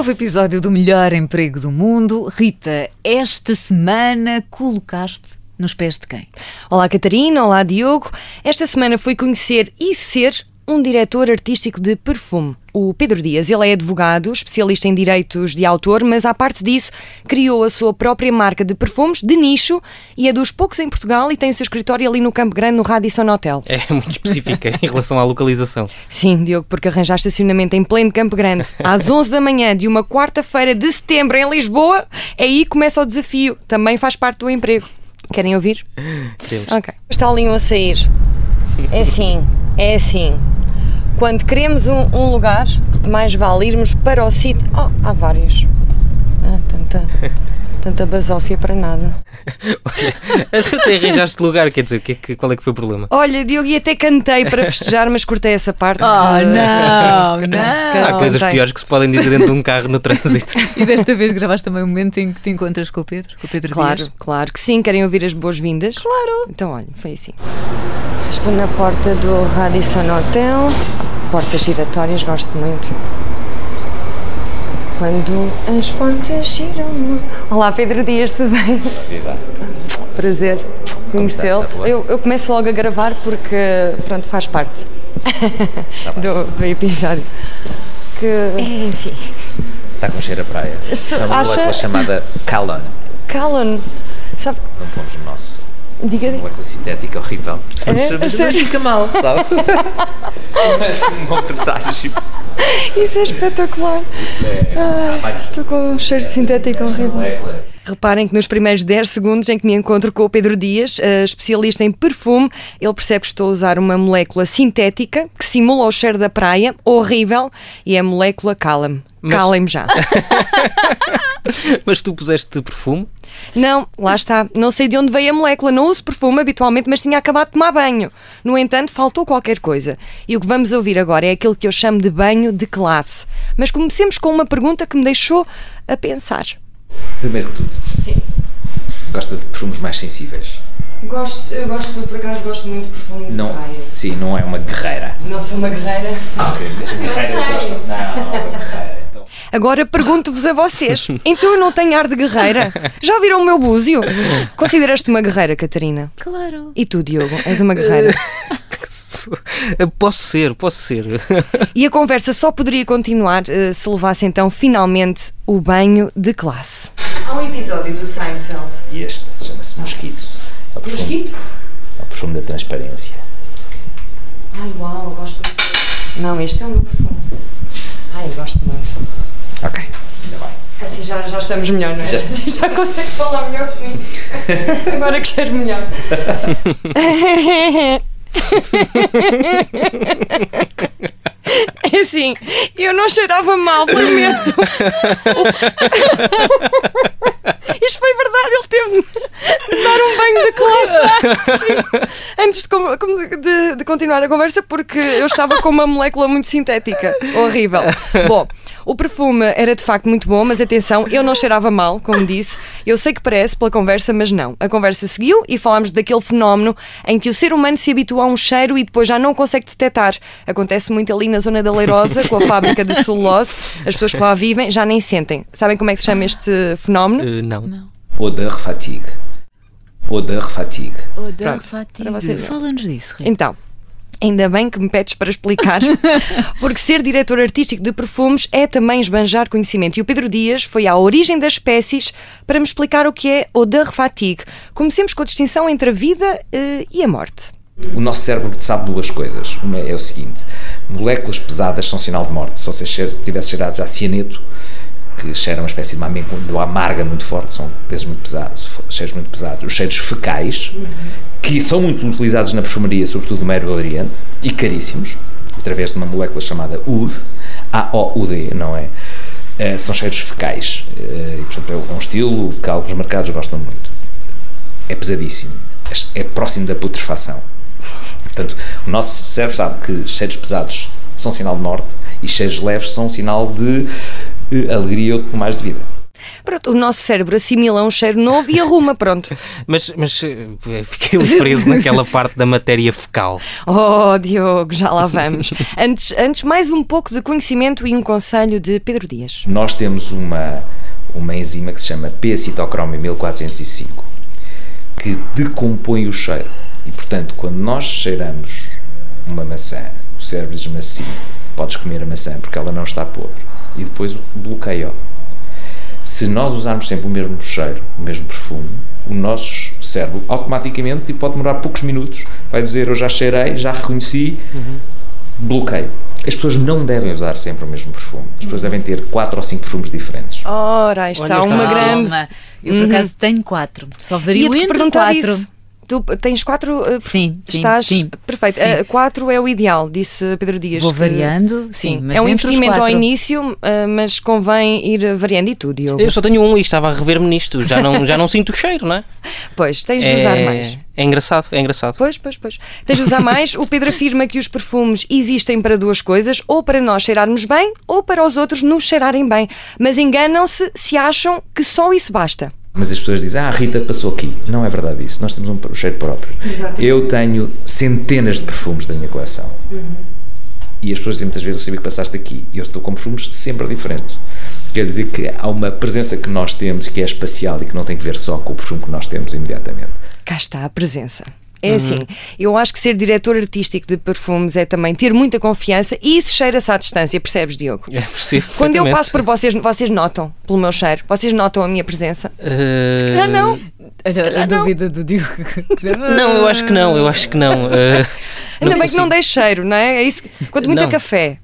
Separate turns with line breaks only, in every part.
Novo episódio do melhor emprego do mundo. Rita, esta semana colocaste nos pés de quem?
Olá Catarina, olá Diogo. Esta semana fui conhecer e ser um diretor artístico de perfume. O Pedro Dias, ele é advogado, especialista em direitos de autor, mas à parte disso, criou a sua própria marca de perfumes de nicho e é dos poucos em Portugal e tem o seu escritório ali no Campo Grande, no Radisson Hotel.
É muito específica em relação à localização.
Sim, Diogo, porque arranjar estacionamento em pleno Campo Grande às 11 da manhã de uma quarta-feira de setembro em Lisboa, aí começa o desafio. Também faz parte do emprego. Querem ouvir?
Queremos.
Ok. Está ali um a sair. É assim, é assim. Quando queremos um, um lugar, mais vale irmos para o sítio. Oh, há vários. Ah, tanta, tanta basófia para nada.
Olha, tu até arranjaste lugar, quer dizer, que é que- qual é que foi o problema?
Olha, Diogo, e até cantei para festejar, mas cortei essa parte.
Oh,
Ah,
não,
sim.
não.
Há coisas
tem.
piores que se podem dizer dentro de um carro no trânsito.
E desta vez gravaste também o momento em que te encontras com o Pedro, com o Pedro
Claro,
Dias.
claro que sim. Querem ouvir as boas-vindas?
Claro.
Então, olha, foi assim. Estou na porta do Radisson Hotel. Portas giratórias, gosto muito. Quando as portas giram. Olá, Pedro Dias, tudo bem?
Viva.
Prazer conhecê-lo. Eu, eu começo logo a gravar porque, pronto, faz parte do, do episódio. Que, enfim,
Está com cheiro a praia.
Estou-
é
acha-
chamada Calon.
Calon, sabe?
Não pomos o nosso.
Diga
Essa molécula sintética horrível.
É?
Mas não fica mal, sabe? Um bom presságio.
Isso é espetacular.
Isso é. Vários.
Estou com um cheiro de sintético horrível. Reparem que nos primeiros 10 segundos em que me encontro com o Pedro Dias, eh, especialista em perfume, ele percebe que estou a usar uma molécula sintética que simula o cheiro da praia, horrível, e é a molécula Cala-me.
Mas-
Calem-me já.
Mas tu puseste perfume?
Não, lá está. Não sei de onde veio a molécula. Não uso perfume habitualmente, mas tinha acabado de tomar banho. No entanto, faltou qualquer coisa. E o que vamos ouvir agora é aquilo que eu chamo de banho de classe. Mas comecemos com uma pergunta que me deixou a pensar.
Primeiro que tudo.
Sim.
Gosta de perfumes mais sensíveis.
Gosto, eu gosto, por acaso gosto muito de perfume
Não, sim, não é uma guerreira.
Não sou uma guerreira.
As guerreiras
sei.
gostam. Não, não é uma guerreira. Então,
Agora pergunto-vos a vocês. Então eu não tenho ar de guerreira? Já viram o meu búzio? Consideras-te uma guerreira, Catarina?
Claro.
E tu, Diogo? És uma guerreira?
Posso ser, posso ser.
E a conversa só poderia continuar eh, se levasse então finalmente o banho de classe. Há um episódio do Seinfeld.
e este chama-se Mosquito. O perfume- É o perfume da transparência.
Ai uau, gosto muito. Não, este é o meu perfume. Ai, eu gosto muito.
Ok, ainda bem.
Assim já, já estamos melhor, não é?
Já-
Assim já consegue falar melhor comigo. Agora que cheiro melhor. É assim, eu não cheirava mal, prometo. Isto foi verdade, ele teve de dar um banho de classe. Antes de, de- de continuar a conversa, porque eu estava com uma molécula muito sintética. Horrível. Bom, o perfume era de facto muito bom, mas atenção, eu não cheirava mal, como disse. Eu sei que parece pela conversa, mas não. A conversa seguiu e falámos daquele fenómeno em que o ser humano se habitua a um cheiro e depois já não consegue detectar. Acontece muito ali na zona da Leirosa, com a fábrica de celulose. As pessoas que lá vivem já nem sentem. Sabem como é que se chama este fenómeno?
Eh, não.
Odeur fatigue. Odeur fatigue.
Pronto,
fatigue.
para vocês verem.
Fala-nos disso, Rita.
Então, ainda bem que me pedes para explicar, porque ser diretor artístico de perfumes é também esbanjar conhecimento. E o Pedro Dias foi à origem das espécies para me explicar o que é odeur fatigue. Comecemos com a distinção entre a vida eh, e a morte.
O nosso cérebro sabe duas coisas. Uma é o seguinte: moléculas pesadas são sinal de morte. Se você tivesse cheirado já cianeto, que cheira uma espécie de uma amarga muito forte, são pesos muito pesados, cheiros muito pesados. Os cheiros fecais, que são muito utilizados na perfumaria, sobretudo no Médio Oriente, e caríssimos, através de uma molécula chamada UD, A-O-U-D, não é? Eh, são cheiros fecais. Eh, e, portanto, é um estilo que alguns mercados gostam muito. É pesadíssimo. É próximo da putrefação. Portanto, o nosso cérebro sabe que cheiros pesados são sinal de morte e cheiros leves são sinal de alegria ou mais de vida.
Pronto, o nosso cérebro assimila um cheiro novo e arruma, pronto.
Mas, mas eh, fiquei preso naquela parte da matéria fecal.
Oh, Diogo, já lá vamos. Antes, antes, mais um pouco de conhecimento e um conselho de Pedro Dias.
Nós temos uma, uma enzima que se chama P-citocromo 1405, que decompõe o cheiro. E, portanto, quando nós cheiramos uma maçã, cérebro diz assim, podes comer a maçã porque ela não está podre. E depois bloqueia. Se nós usarmos sempre o mesmo cheiro, o mesmo perfume, o nosso cérebro automaticamente, e pode demorar poucos minutos, vai dizer eu já cheirei, já reconheci, uhum. bloqueio. As pessoas não devem usar sempre o mesmo perfume. As pessoas devem ter quatro ou cinco perfumes diferentes.
Ora, aí está, uma grande.
Eu, por uhum. acaso, tenho quatro. Só vario entre quatro. Isso.
Tu tens quatro. Uh,
sim,
estás,
sim.
Perfeito. Sim. Uh, quatro é o ideal, disse Pedro Dias.
Vou que, variando, sim.
é um investimento ao início, uh, mas convém ir variando e tudo, Diogo.
Eu só tenho um e estava a rever-me nisto. Já não, já não sinto o cheiro, não é?
Pois, tens de usar é... mais.
É engraçado, é engraçado.
Pois, pois, pois. Tens de usar mais. O Pedro afirma que os perfumes existem para duas coisas, ou para nós cheirarmos bem, ou para os outros nos cheirarem bem. Mas enganam-se se acham que só isso basta.
Mas as pessoas dizem, ah, a Rita passou aqui. Não é verdade isso. Nós temos um cheiro próprio. Exatamente. Eu tenho centenas de perfumes da minha coleção. Uhum. E as pessoas dizem muitas vezes, eu sabia que passaste aqui. E eu estou com perfumes sempre diferentes. Quer dizer que há uma presença que nós temos que é espacial e que não tem que ver só com o perfume que nós temos imediatamente.
Cá está a presença. É uhum. assim, eu acho que ser diretor artístico de perfumes é também ter muita confiança e isso cheira-se à distância, percebes, Diogo?
É possível.
Quando eu passo por vocês, vocês notam pelo meu cheiro? Vocês notam a minha presença?
Uh...
Se calhar não.
A, a dúvida do Diogo.
não, eu acho que não, eu acho que não. Uh...
Ainda não bem que não dei cheiro, não é? é isso, quanto muito café.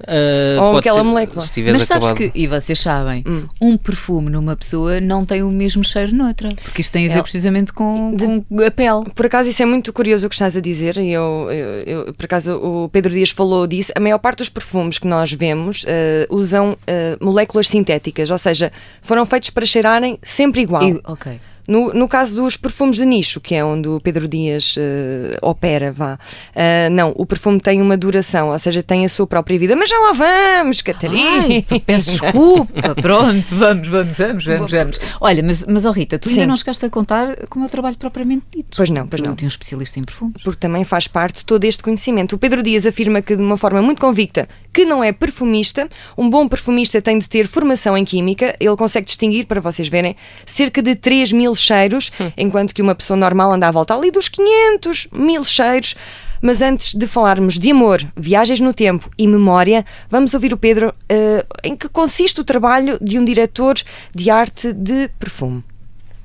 Uh, Ou aquela ser, molécula.
Mas sabes acabado. que, e vocês sabem, hum. um perfume numa pessoa não tem o mesmo cheiro noutra, porque isto tem a ver é. precisamente com, de, com, a pele.
Por acaso, isso é muito curioso o que estás a dizer, e eu, eu, eu, por acaso o Pedro Dias falou disso. A maior parte dos perfumes que nós vemos uh, usam uh, moléculas sintéticas, ou seja, foram feitos para cheirarem sempre igual.
E, ok.
No, no caso dos perfumes de nicho, que é onde o Pedro Dias uh, opera, vá, uh, não, o perfume tem uma duração, ou seja, tem a sua própria vida. Mas já lá vamos, Catarina. Ai,
peço desculpa, pronto, vamos, vamos, vamos, vamos, vamos. Olha, mas, mas oh Rita, tu Sim. ainda não chegaste a contar como é o trabalho propriamente dito.
Pois não, pois não.
Tu um especialista em perfumes.
Porque também faz parte de todo este conhecimento. O Pedro Dias afirma que, de uma forma muito convicta, que não é perfumista. Um bom perfumista tem de ter formação em química. Ele consegue distinguir, para vocês verem, cerca de 3 mil cheiros, hum. enquanto que uma pessoa normal anda à volta ali dos 500 mil cheiros. Mas antes de falarmos de amor, viagens no tempo e memória, vamos ouvir o Pedro uh, em que consiste o trabalho de um diretor de arte de perfume.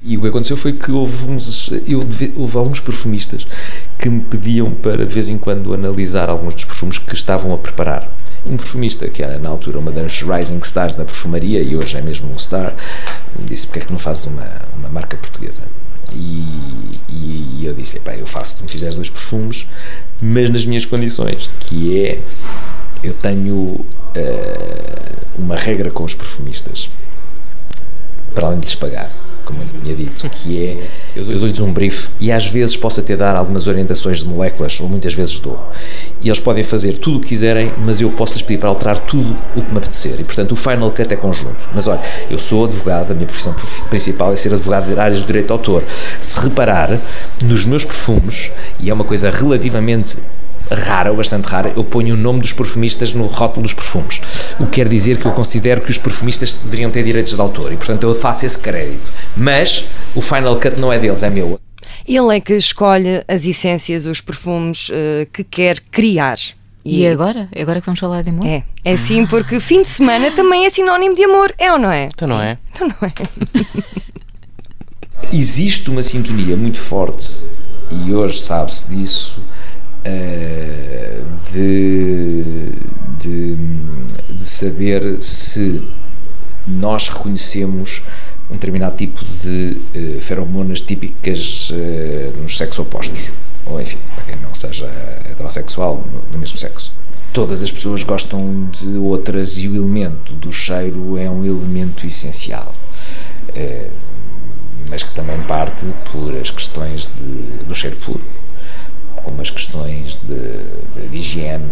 E o que aconteceu foi que houve, uns, eu, houve alguns perfumistas que me pediam para de vez em quando analisar alguns dos perfumes que estavam a preparar. Um perfumista que era na altura uma das rising stars da perfumaria e hoje é mesmo um star, disse porque é que não fazes uma, uma marca portuguesa. E, e, e eu disse-lhe, eu faço, tu me fizeres dois perfumes, mas nas minhas condições, que é, eu tenho uh, uma regra com os perfumistas, para além de lhes pagar como eu tinha dito, que é eu dou-lhes um brief e às vezes posso até dar algumas orientações de moléculas, ou muitas vezes dou. E eles podem fazer tudo o que quiserem, mas eu posso-lhes pedir para alterar tudo o que me apetecer. E portanto o final cut é conjunto. Mas olha, eu sou advogado, a minha profissão principal é ser advogado de áreas de direito de autor. Se reparar, nos meus perfumes, e é uma coisa relativamente rara, ou bastante rara, eu ponho o nome dos perfumistas no rótulo dos perfumes. O que quer dizer que eu considero que os perfumistas deveriam ter direitos de autor e, portanto, eu faço esse crédito. Mas o final cut não é deles, é meu.
Ele é que escolhe as essências, os perfumes uh, que quer criar.
E, e agora? É agora que vamos falar de amor?
É, é sim, porque fim de semana também é sinónimo de amor, é ou não é?
Então não é.
Então não é.
Existe uma sintonia muito forte, e hoje sabe-se disso, uh, de, de, de, saber se nós reconhecemos um determinado tipo de uh, feromonas típicas uh, nos sexos opostos, ou enfim, para quem não seja heterossexual, no mesmo sexo. Todas as pessoas gostam de outras e o elemento do cheiro é um elemento essencial. mas que também parte por as questões de, do cheiro puro como as questões de, de, higiene.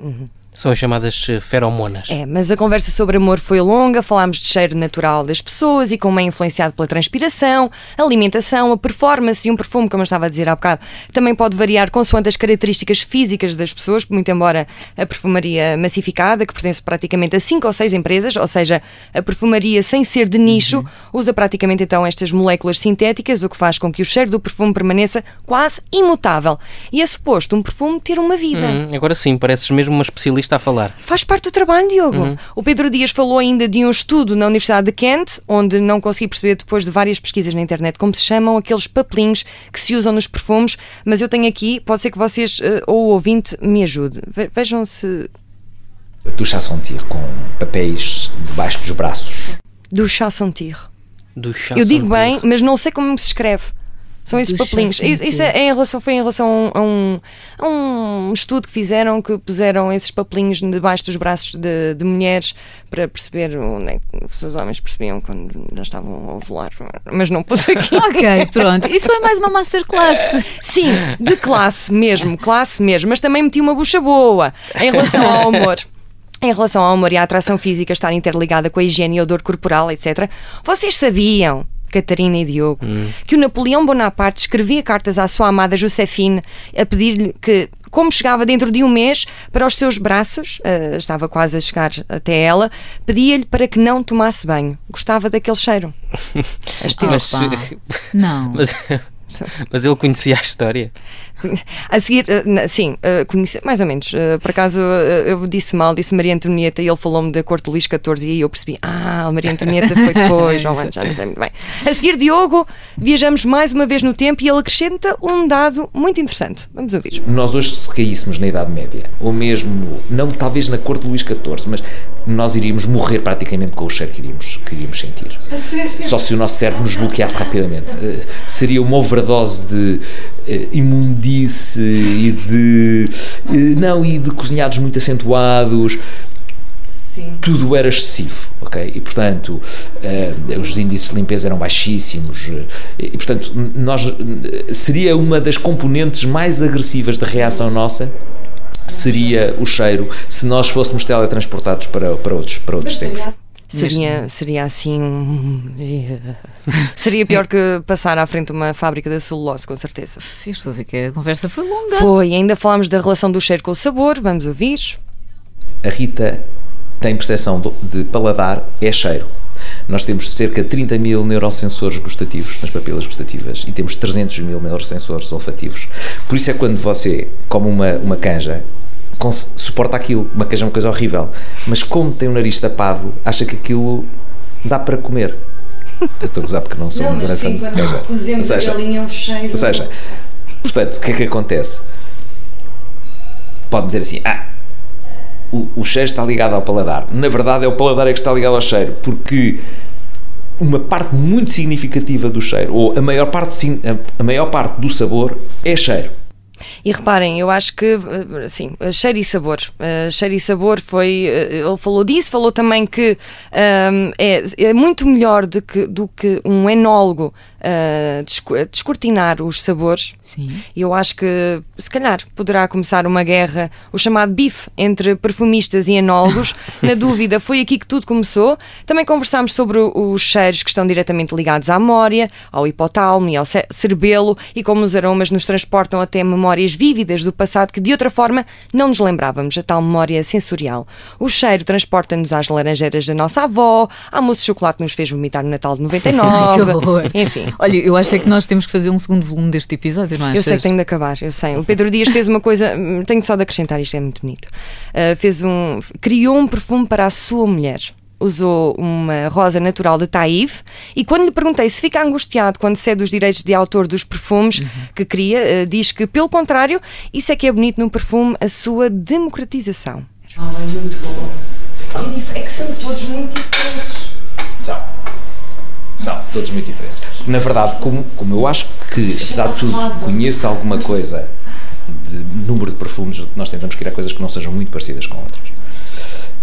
Uhum.
São as chamadas eh, feromonas.
É, mas a conversa sobre amor foi longa, falámos de cheiro natural das pessoas e como é influenciado pela transpiração, alimentação, a performance e um perfume, como eu estava a dizer há bocado, também pode variar consoante as características físicas das pessoas, muito embora a perfumaria massificada, que pertence praticamente a cinco ou seis empresas, ou seja, a perfumaria sem ser de nicho, uhum. usa praticamente então estas moléculas sintéticas, o que faz com que o cheiro do perfume permaneça quase imutável. E é suposto um perfume ter uma vida.
Hum, agora sim, pareces mesmo uma especialista está a falar.
Faz parte do trabalho, Diogo. Uhum. O Pedro Dias falou ainda de um estudo na Universidade de Kent, onde não consegui perceber depois de várias pesquisas na internet como se chamam aqueles papelinhos que se usam nos perfumes, mas eu tenho aqui, pode ser que vocês uh, ou o ouvinte me ajude. Ve vejam se.
Do sentir com papéis debaixo dos braços.
Do sentir. Do Eu digo bem, mas não sei como se escreve. São esses papelinhos. Isso, é em relação, foi em relação a um, a um estudo que fizeram que puseram esses papelinhos debaixo dos braços de, de mulheres para perceber onde é que os homens percebiam quando já estavam a ovular. Mas não pus aqui.
ok, pronto. Isso é mais uma masterclass.
Sim, de classe mesmo, classe mesmo. Mas também meti uma bucha boa em relação ao amor. Em relação ao amor e à atração física estar interligada com a higiene e odor corporal, etc. Vocês sabiam Catarina e Diogo, hum. que o Napoleão Bonaparte escrevia cartas à sua amada Josefine a pedir-lhe que, como chegava dentro de um mês para os seus braços, uh, estava quase a chegar até ela, pedia-lhe para que não tomasse banho. Gostava daquele cheiro.
As mas, não. Mas, mas ele conhecia a história.
A seguir, eh, sim, eh, conheci, mais ou menos. Eh, por acaso eu disse mal, disse Maria Antonieta e ele falou-me da corte de Luís XIV e aí eu percebi, ah, Maria Antonieta foi depois, João antes, já não sei muito bem. A seguir, Diogo, viajamos mais uma vez no tempo e ele acrescenta um dado muito interessante. Vamos ouvir.
Nós hoje, se caíssemos na Idade Média, ou mesmo, não talvez na corte de Luís XIV, mas nós iríamos morrer praticamente com o cheiro que iríamos, que iríamos sentir. Só se o nosso cérebro nos bloqueasse rapidamente. Seria uma overdose de imundice e de não e de cozinhados muito acentuados Sim. tudo era excessivo, ok? E portanto uh, os índices de limpeza eram baixíssimos e portanto nós seria uma das componentes mais agressivas da reação nossa seria o cheiro se nós fôssemos teletransportados para, para outros, para outros tempos.
Seria, seria assim. Seria pior que passar à frente de uma fábrica de celulose, com certeza.
Sim, estou a ver que a conversa foi longa.
Foi, ainda falámos da relação do cheiro com o sabor, vamos ouvir.
A Rita tem percepção de paladar, é cheiro. Nós temos cerca de 30 mil neurosensores gustativos nas papilas gustativas e temos 300 mil neurosensores olfativos. Por isso é quando você come uma, uma canja, suporta aquilo, uma queijo é uma coisa horrível, mas como tem o nariz tapado, acha que aquilo dá para comer. Eu estou a gozar porque não sou
não, um grande sim, queijo. Cozemos a galinha um cheiro.
Ou seja, portanto, o que é que acontece? Pode dizer assim, ah, o, o cheiro está ligado ao paladar. Na verdade, é o paladar é que está ligado ao cheiro, porque uma parte muito significativa do cheiro, ou a maior parte, a maior parte do sabor, é cheiro.
E reparem, eu acho que, assim, cheiro e sabor. Uh, cheiro e sabor foi. Uh, ele falou disso, falou também que um, é, é muito melhor do que, do que um enólogo uh, descortinar os sabores. Sim. E eu acho que, se calhar, poderá começar uma guerra, o chamado bife, entre perfumistas e enólogos. Na dúvida, foi aqui que tudo começou. Também conversámos sobre os cheiros que estão diretamente ligados à memória, ao hipotálamo e ao cerebelo e como os aromas nos transportam até memórias vívidas do passado que de outra forma não nos lembrávamos, a tal memória sensorial. O cheiro transporta-nos às laranjeiras da nossa avó, à moça de chocolate que nos fez vomitar no Natal de 99, enfim.
Olha, eu acho é que nós temos que fazer um segundo volume deste episódio, não é?
Eu sei que tenho de acabar, eu sei. O Pedro Dias fez uma coisa, tenho só de acrescentar, isto é muito bonito. Uh, fez um, criou um perfume para a sua mulher usou uma rosa natural de Taif e quando lhe perguntei se fica angustiado quando cede os direitos de autor dos perfumes uhum. que cria, uh, diz que, pelo contrário, isso é que é bonito num perfume, a sua democratização.
Oh, é muito bom. É, é que são todos muito diferentes.
São. São todos muito diferentes. Na verdade, como, como eu acho que, apesar de tudo, conheço alguma coisa de número de perfumes, nós tentamos criar coisas que não sejam muito parecidas com outras.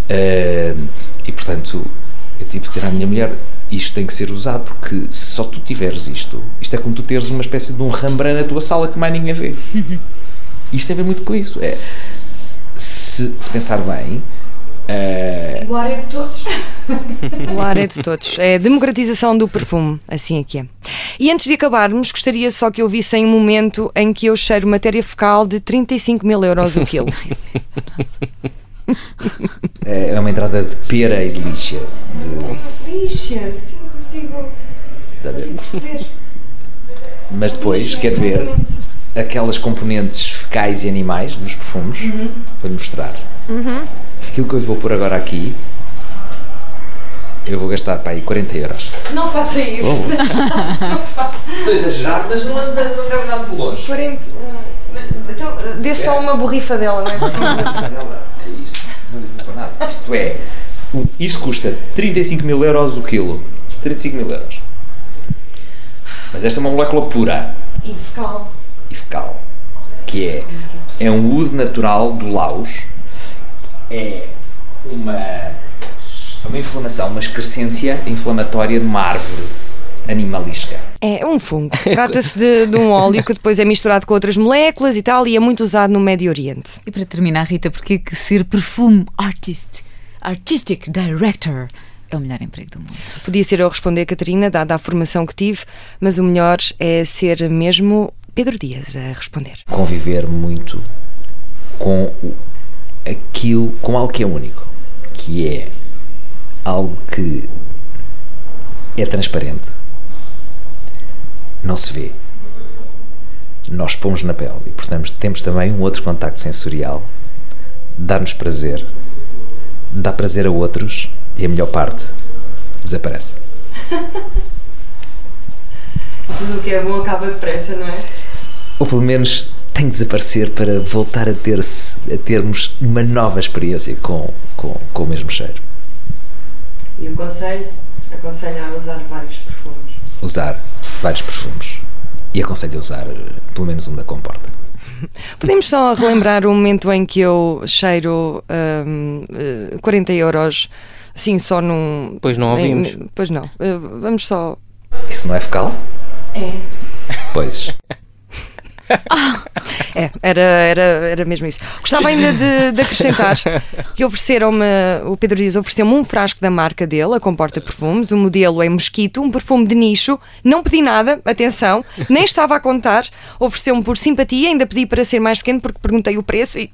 Uh, e portanto, eu tive de dizer à minha mulher: isto tem que ser usado, porque se só tu tiveres isto, isto é como tu teres uma espécie de um Rembrandt na tua sala que mais ninguém vê. Isto tem a ver muito com isso. É, se se, se pensar bem, eh,
O ar é de todos.
O ar é de todos. É a democratização do perfume, assim é que é. E antes de acabarmos, gostaria só que ouvissem um momento em que eu cheiro matéria fecal de 35 mil euros o quilo.
é uma entrada de pera e de lixa. De,
Lixa, sim, consigo,
de-
consigo perceber.
mas depois,
Lixa,
quer ver,
exatamente.
aquelas componentes fecais e animais nos perfumes, vou-lhe mostrar. Aquilo que eu lhe vou pôr agora aqui, eu vou gastar para aí 40 euros.
Não faça isso.
Estou a exagerar, mas não, anda, não deve andar muito longe.
40. Então, dê só uma borrifa dela, não é preciso.
É isto. Não nada. Isto é, isto custa 35 mil euros o quilo. 35 mil euros. Mas esta é uma molécula pura
E fecal.
e fecal, que é, é um ude natural do Laos, é uma, uma inflamação, uma excrescência inflamatória de uma árvore animalística.
É um fungo. Trata-se de, de um óleo que depois é misturado com outras moléculas e tal, e é muito usado no Médio Oriente.
E para terminar, Rita, porquê que ser perfume artist, artistic director, é o melhor emprego do mundo?
Podia ser eu responder, Catarina, dada a formação que tive, mas o melhor é ser mesmo Pedro Dias a responder.
Conviver muito com o- aquilo, com algo que é único, que é algo que é transparente, não se vê. Nós pomos na pele e, portanto, temos também um outro contacto sensorial, dá-nos prazer, dá prazer a outros e a melhor parte desaparece.
Tudo o que é bom acaba depressa, não é?
Ou pelo menos tem de desaparecer para voltar a, ter a termos uma nova experiência com, com, com o mesmo cheiro.
E o conselho? Aconselho a usar vários perfumes.
Usar vários perfumes. E aconselho a usar eh, pelo menos um da comporta.
Podemos só relembrar o momento em que eu cheiro eh, 40 euros, assim, só num.
Pois não ouvimos.
em- pois não. Eh, vamos só.
Isso não é fecal?
É.
Pois.
É, era, era, era mesmo isso. Gostava ainda de, de acrescentar que ofereceram-me, o Pedro Dias ofereceu-me um frasco da marca dele, a Comporta Perfumes, o modelo é Mosquito, um perfume de nicho. Não pedi nada, atenção, nem estava a contar. Ofereceu-me por simpatia, ainda pedi para ser mais pequeno porque perguntei o preço e.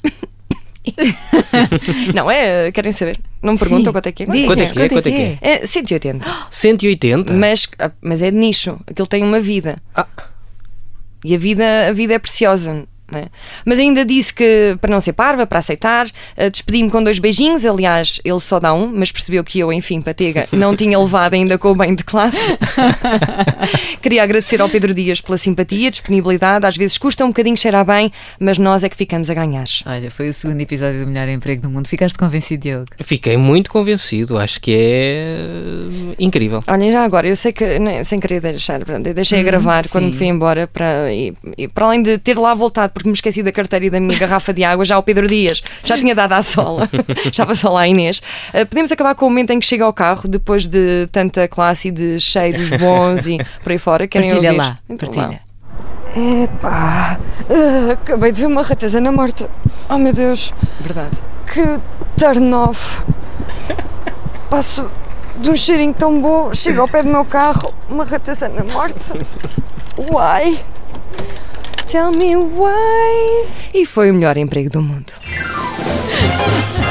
Não, é, querem saber? Não me perguntam
Sim.
quanto é que é?
Quanto é que é? Quanto é que é?
É 180.
180?
Mas, ah, mas é de nicho, aquilo tem uma vida.
Ah.
E a vida, a vida é preciosa. Não é? Mas ainda disse que, para não ser parva, para aceitar, eh, despedi-me com dois beijinhos. Aliás, ele só dá um, mas percebeu que eu, enfim, patega, não tinha levado ainda com o bem de classe. Queria agradecer ao Pedro Dias pela simpatia, disponibilidade. Às vezes custa um bocadinho cheirar bem, mas nós é que ficamos a ganhar.
Olha, foi o segundo episódio do melhor emprego do mundo. Ficaste convencido, Diogo?
Fiquei muito convencido, acho que é incrível.
Olhem, já agora, eu sei que, né, sem querer deixar, pronto, eu deixei a gravar quando me
sim.
fui embora, para, e, e para além de ter lá voltado, porque me esqueci da carteira e da minha garrafa de água, já o Pedro Dias já tinha dado à sola, estava só lá a Inês. Uh, podemos acabar com o momento em que chega ao carro, depois de tanta classe e de cheiros bons e por aí fora. Querem
Partilha
ouvir?
lá,
Então,
partilha.
Epá, ah, acabei de ver uma ratazana morta. Oh meu Deus. Verdade. Que turn off. Passo de um cheirinho tão bom, chego ao pé do meu carro, uma ratazana morta. Why? Tell me why. E foi o melhor emprego do mundo.